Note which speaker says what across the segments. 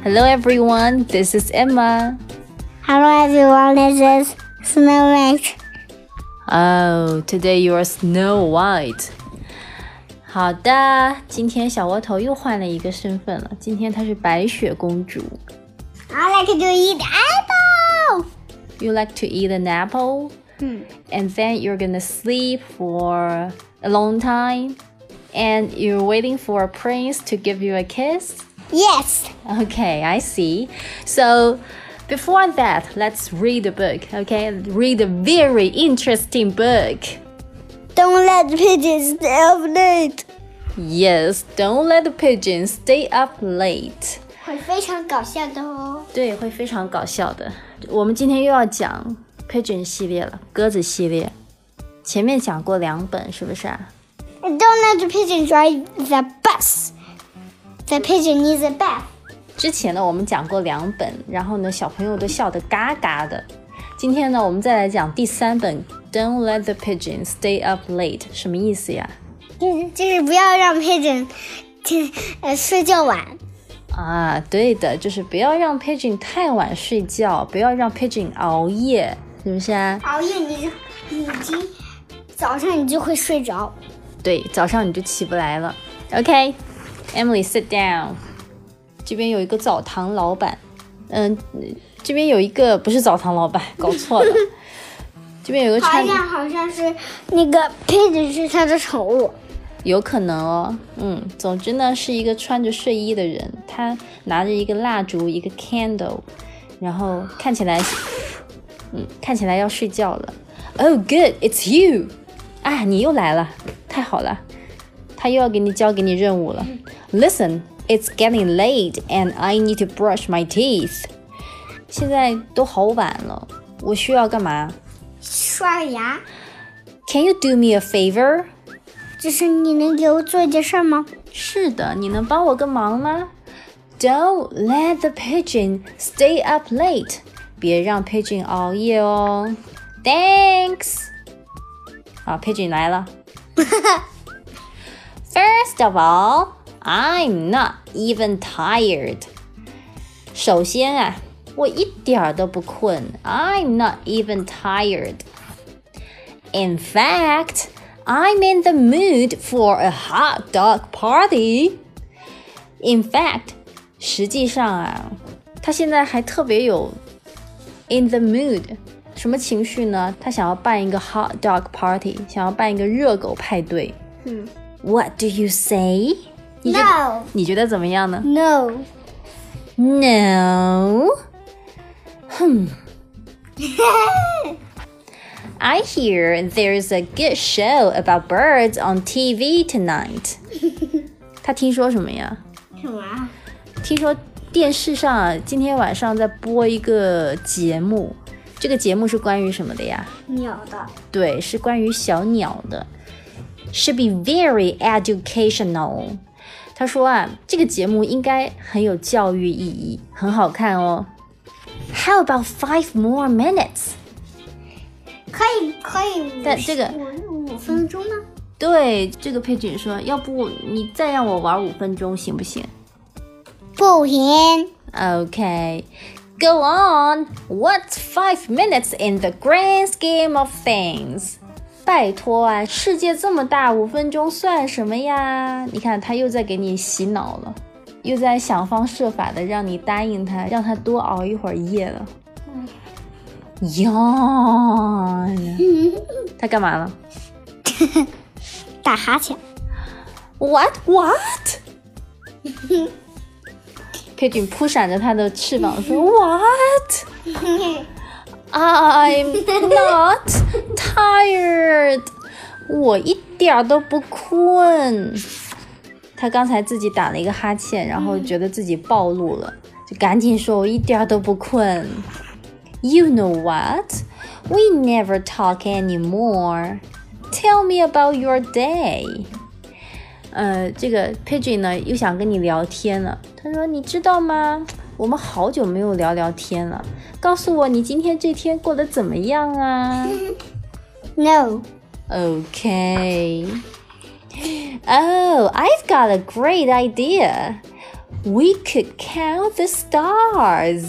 Speaker 1: Hello everyone, this is Emma.
Speaker 2: Hello everyone, this is Snow White.
Speaker 1: Oh, today you are Snow White. 好的，今天小窝头又换了一个身份了。今天她是白雪公主。
Speaker 2: I like to eat apple.
Speaker 1: You like to eat an apple,
Speaker 2: Hmm.
Speaker 1: and then you're gonna sleep for a long time, and you're waiting for a prince to give you a kiss.
Speaker 2: Yes.
Speaker 1: Okay, I see. So before that, let's read the book. Okay, read a very interesting book.
Speaker 2: Don't let the pigeons stay up late.
Speaker 1: Yes, don't let the pigeons stay up late.
Speaker 2: 会非常搞笑的哦。
Speaker 1: 对，会非常搞笑的。我们今天又要讲 pigeon 系列了，鸽子系列。前面讲过两本，是不是啊？
Speaker 2: Don't let the pigeon drive the bus. The pigeon needs a bath.
Speaker 1: 之前呢，我们讲过两本，然后呢，小朋友都笑得嘎嘎的。今天呢，我们再来讲第三本，Don't let the pigeons stay up late，什么意思呀？
Speaker 2: 就是就是不要让 pigeon 呃睡觉晚。
Speaker 1: 啊，对的，就是不要让 pigeon 太晚睡觉，不要让 pigeon 熬夜，是不是啊？
Speaker 2: 熬夜你已经早上你就会睡着。
Speaker 1: 对，早上你就起不来了。OK，Emily、sit down。这边有一个澡堂老板，嗯，这边有一个不是澡堂老板，搞错了。这边有个
Speaker 2: 好
Speaker 1: 穿，
Speaker 2: 像好像是那个 pigeon 是他的宠物。
Speaker 1: 有可能哦，嗯，总之呢是一个穿着睡衣的人，他拿着一个蜡烛，一个 candle，然后看起来，嗯，看起来要睡觉了。Oh, good, it's you！啊，你又来了，太好了，他又要给你交给你任务了。Listen, it's getting late and I need to brush my teeth。现在都好晚了，我需要干嘛
Speaker 2: 刷个牙，
Speaker 1: ？Can you do me a favor？
Speaker 2: 就是你能给我做一件事儿吗？
Speaker 1: 是的，你能帮我个忙吗？Don't let the pigeon stay up late。别让 pigeon 熬夜哦。Thanks。好，pigeon 来了。 First of all, I'm not even tired。首先啊，我一点儿都不困。I'm not even tired. In fact, I'm in the mood for a hot dog party. In fact，实际上啊，他现在还特别有 in the mood，什么情绪呢？他想要办一个 hot dog party，想要办一个热狗派对。
Speaker 2: 嗯
Speaker 1: What do you say？你觉得，
Speaker 2: No
Speaker 1: 你觉得怎么样呢
Speaker 2: No，
Speaker 1: No. Hmm. I hear there's a good show about birds on TV tonight. 他听说什么呀？
Speaker 2: 什么？
Speaker 1: 听说电视上啊，今天晚上在播一个节目，这个节目是关于什么的呀？
Speaker 2: 鸟的。
Speaker 1: 对，是关于小鸟的 ，should be very educational。他说啊，这个节目应该很有教育意义，很好看哦。How about five more minutes？
Speaker 2: 可以可以，
Speaker 1: 但这个
Speaker 2: 五五分钟呢？
Speaker 1: 对，这个佩锦说，要不你再让我玩五分钟行不行
Speaker 2: 不行，
Speaker 1: ？Okay, go on. What's five minutes in the grand scheme of things? 拜托啊，世界这么大，五分钟算什么呀？你看他又在给你洗脑了，又在想方设法的让你答应他，让他多熬一会儿夜了。yawn，他干嘛了
Speaker 2: 打哈欠。
Speaker 1: ？What what？佩锦扑闪着他的翅膀说：“What？” I'm not tired，我一点儿都不困。他刚才自己打了一个哈欠，然后觉得自己暴露了，就赶紧说：“我一点儿都不困。” You know what? We never talk anymore. Tell me about your day. 呃，这个 Pigeon 呢又想跟你聊天了。他说：“你知道吗？我们好久没有聊聊天了。告诉我你今天这天过得怎么样啊
Speaker 2: No，
Speaker 1: ？”Okay. Oh, I've got a great idea. We could count the stars.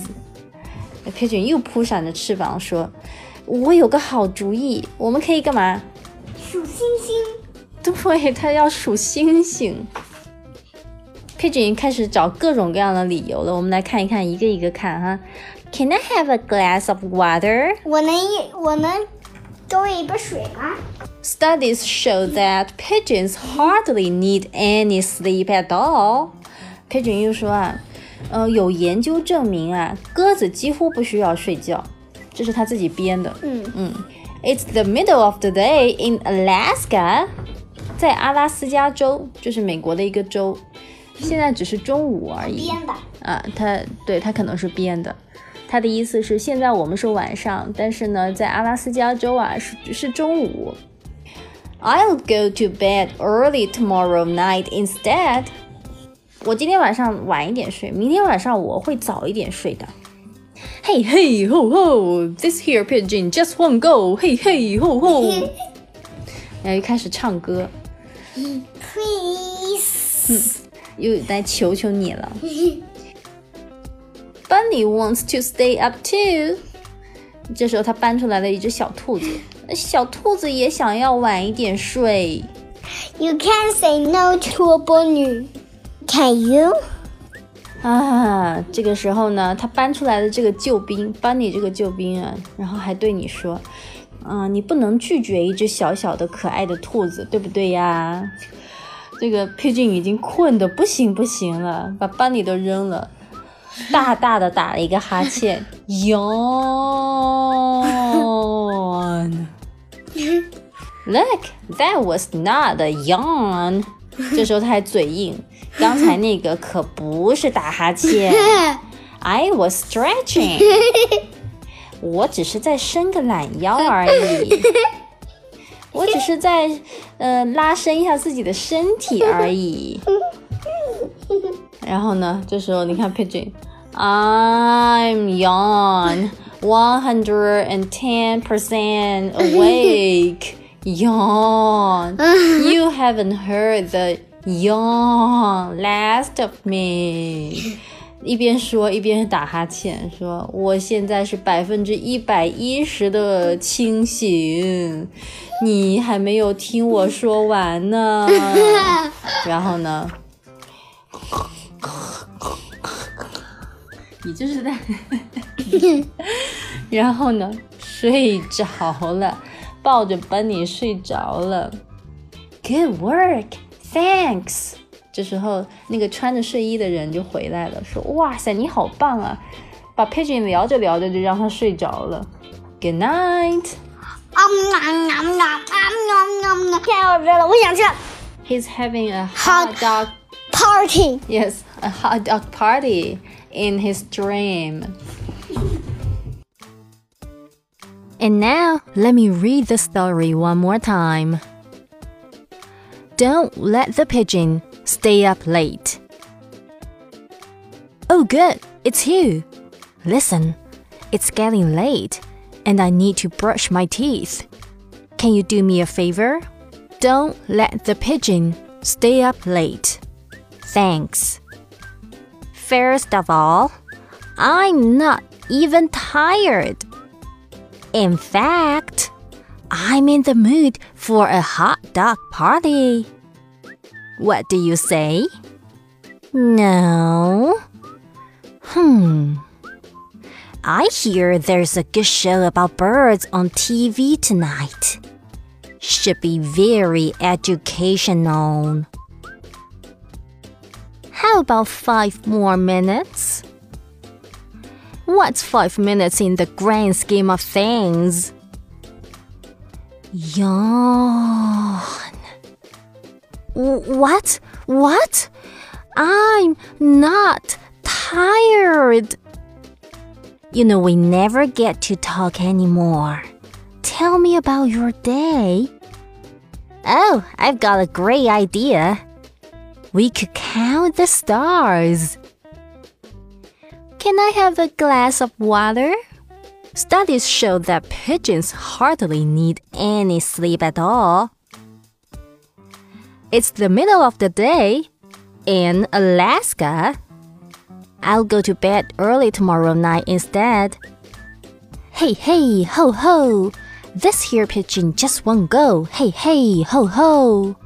Speaker 1: Pigeon 又扑闪着翅膀说：“我有个好主意，我们可以干嘛？
Speaker 2: 数星星。
Speaker 1: 对，他要数星星。Pigeon 开始找各种各样的理由了。我们来看一看，一个一个看哈。Can I have a glass of water?
Speaker 2: 我能一我能给我一杯水吗？
Speaker 1: Studies show that pigeons hardly need any sleep at all. Pigeon 又说啊，呃，有研究证明啊，鸽子几乎不需要睡觉，这是他自己编的。
Speaker 2: 嗯
Speaker 1: 嗯，It's the middle of the day in Alaska，在阿拉斯加州，就是美国的一个州，现在只是中午而已。
Speaker 2: 编的。
Speaker 1: 啊，他对他可能是编的，他的意思是现在我们是晚上，但是呢，在阿拉斯加州啊是是中午。I'll go to bed early tomorrow night instead。我今天晚上晚一点睡，明天晚上我会早一点睡的。Hey hey ho ho，this here pigeon just won't go。Hey hey ho ho，然后又开始唱歌
Speaker 2: ，Please，
Speaker 1: 又来求求你了。Bunny wants to stay up too。这时候他搬出来了一只小兔子，小兔子也想要晚一点睡。
Speaker 2: you can't say no to a bunny. Can you?
Speaker 1: 啊，这个时候呢，他搬出来的这个救兵，Bunny 这个救兵啊，然后还对你说，嗯、你不能拒绝一只小小的可爱的兔子，对不对呀？这个 Pigeon 已经困得不行不行了，把 Bunny 都扔了，大大的打了一个哈欠，yawn。Look, that was not a yawn。这时候他还嘴硬，刚才那个可不是打哈欠，I was stretching。我只是在伸个懒腰 而已，我只是在呃拉伸一下自己的身体而已。然后呢，这时候你看 Pigeon，I'm yawn one hundred and ten percent awake. Yawn. You haven't heard the yawn last of me. 一边说一边打哈欠，说我现在是百分之一百一十的清醒，你还没有听我说完呢。然后呢， 你就是在，然后呢，睡着了，抱着 Bunny 睡着了。Good work, thanks。这时候，那个穿着睡衣的人就回来了，说：“哇塞，你好棒啊！”把 Pigeon 聊着聊着就让他睡着了。Good night.
Speaker 2: Um, nom, nom, nom, um, nom, nom, nom. 太好吃了，我想吃
Speaker 1: He's having a
Speaker 2: Hot-
Speaker 1: hot dog.
Speaker 2: party.
Speaker 1: Yes, a hot dog party in his dream. And now, let me read the story one more time. Don't let the pigeon stay up late. Oh, good, it's you. Listen, it's getting late, and I need to brush my teeth. Can you do me a favor? Don't let the pigeon stay up late. Thanks. First of all, I'm not even tired. In fact, I'm in the mood for a hot dog party. What do you say? No? Hmm. I hear there's a good show about birds on TV tonight. Should be very educational. How about five more minutes? What's five minutes in the grand scheme of things? Yawn. What? What? I'm not tired. You know, we never get to talk anymore. Tell me about your day. Oh, I've got a great idea. We could count the stars. Can I have a glass of water? Studies show that pigeons hardly need any sleep at all. It's the middle of the day in Alaska. I'll go to bed early tomorrow night instead. Hey, hey, ho, ho. This here pigeon just won't go. Hey, hey, ho, ho.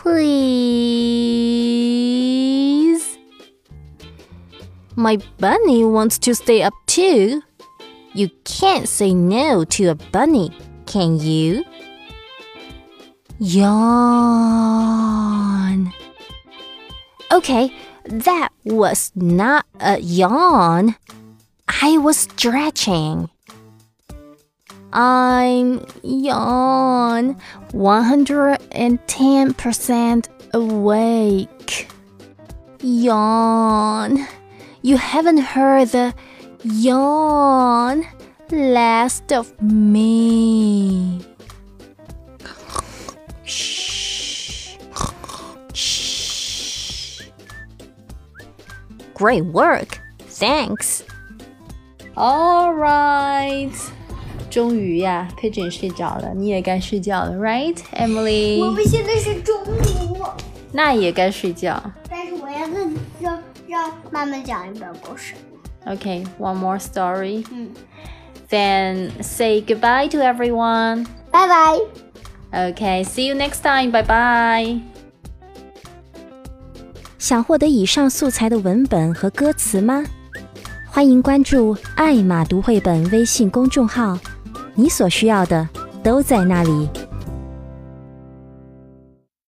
Speaker 1: Please. My bunny wants to stay up too. You can't say no to a bunny, can you? Yawn. Okay, that was not a yawn. I was stretching. I'm yawn 110% awake. Yawn. You haven't heard the yawn last of me. Great work. Thanks. All right. 终于呀，Pigeon 睡着了，你也该睡觉了，Right, Emily？
Speaker 2: 我们现在是中午，
Speaker 1: 那也该睡觉。
Speaker 2: 但是我要让让让妈妈讲一本故事。
Speaker 1: Okay, one more story.
Speaker 2: 嗯
Speaker 1: ，Then say goodbye to everyone.
Speaker 2: 拜拜。
Speaker 1: Okay, see you next time. Bye bye. 想获得以上素材的文本和歌词吗？欢迎关注“爱马读绘本”微信公众号，你所需要的都在那里。